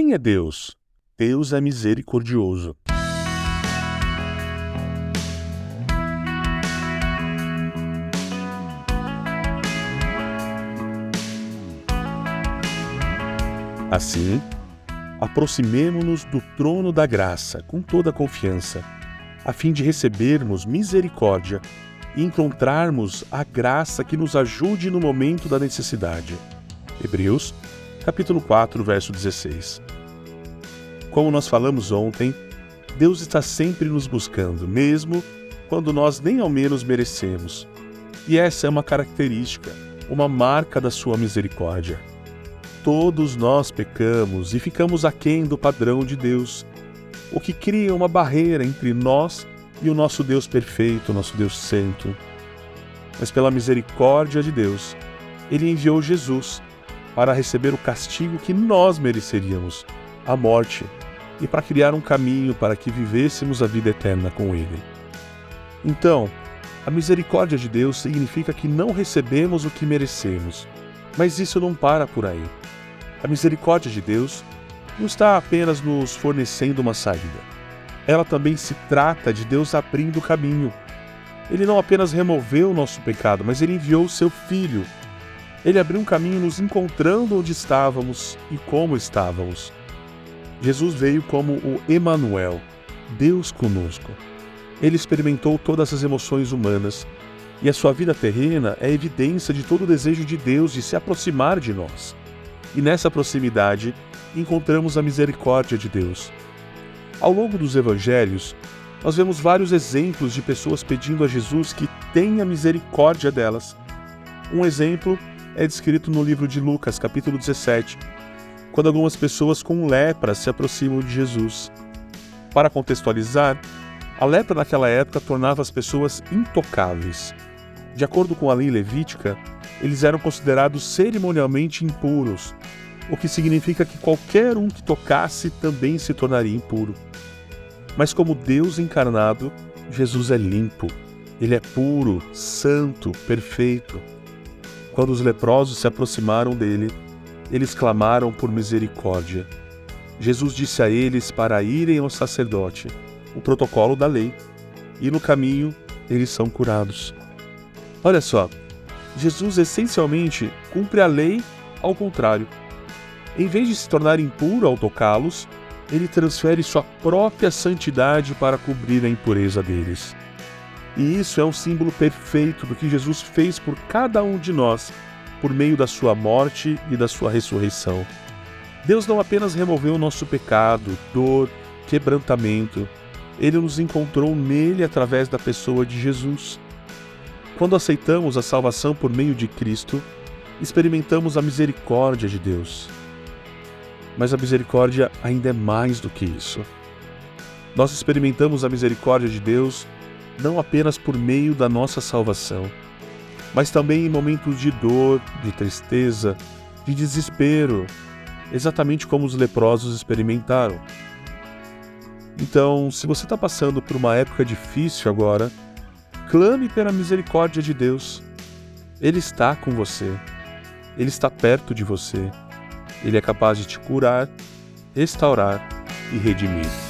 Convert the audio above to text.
Quem é Deus? Deus é misericordioso. Assim, aproximemo-nos do trono da graça com toda confiança, a fim de recebermos misericórdia e encontrarmos a graça que nos ajude no momento da necessidade. Hebreus, capítulo 4, verso 16. Como nós falamos ontem, Deus está sempre nos buscando, mesmo quando nós nem ao menos merecemos. E essa é uma característica, uma marca da sua misericórdia. Todos nós pecamos e ficamos aquém do padrão de Deus, o que cria uma barreira entre nós e o nosso Deus perfeito, nosso Deus santo. Mas pela misericórdia de Deus, ele enviou Jesus para receber o castigo que nós mereceríamos, a morte, e para criar um caminho para que vivêssemos a vida eterna com ele. Então, a misericórdia de Deus significa que não recebemos o que merecemos, mas isso não para por aí. A misericórdia de Deus não está apenas nos fornecendo uma saída. Ela também se trata de Deus abrindo o caminho. Ele não apenas removeu o nosso pecado, mas ele enviou o seu Filho. Ele abriu um caminho nos encontrando onde estávamos e como estávamos. Jesus veio como o Emanuel, Deus conosco. Ele experimentou todas as emoções humanas, e a sua vida terrena é evidência de todo o desejo de Deus de se aproximar de nós e nessa proximidade encontramos a misericórdia de Deus. Ao longo dos evangelhos, nós vemos vários exemplos de pessoas pedindo a Jesus que tenha misericórdia delas. Um exemplo é descrito no livro de Lucas, capítulo 17, quando algumas pessoas com lepra se aproximam de Jesus. Para contextualizar, a lepra naquela época tornava as pessoas intocáveis. De acordo com a lei levítica, eles eram considerados cerimonialmente impuros, o que significa que qualquer um que tocasse também se tornaria impuro. Mas como Deus encarnado, Jesus é limpo, ele é puro, santo, perfeito. Quando os leprosos se aproximaram dele, eles clamaram por misericórdia. Jesus disse a eles para irem ao sacerdote, o protocolo da lei, e no caminho eles são curados. Olha só, Jesus essencialmente cumpre a lei ao contrário. Em vez de se tornar impuro ao tocá-los, ele transfere sua própria santidade para cobrir a impureza deles. E isso é um símbolo perfeito do que Jesus fez por cada um de nós por meio da sua morte e da sua ressurreição. Deus não apenas removeu o nosso pecado, dor, quebrantamento, ele nos encontrou nele através da pessoa de Jesus. Quando aceitamos a salvação por meio de Cristo, experimentamos a misericórdia de Deus. Mas a misericórdia ainda é mais do que isso. Nós experimentamos a misericórdia de Deus não apenas por meio da nossa salvação, mas também em momentos de dor, de tristeza, de desespero, exatamente como os leprosos experimentaram. Então, se você está passando por uma época difícil agora, clame pela misericórdia de Deus. Ele está com você. Ele está perto de você. Ele é capaz de te curar, restaurar e redimir.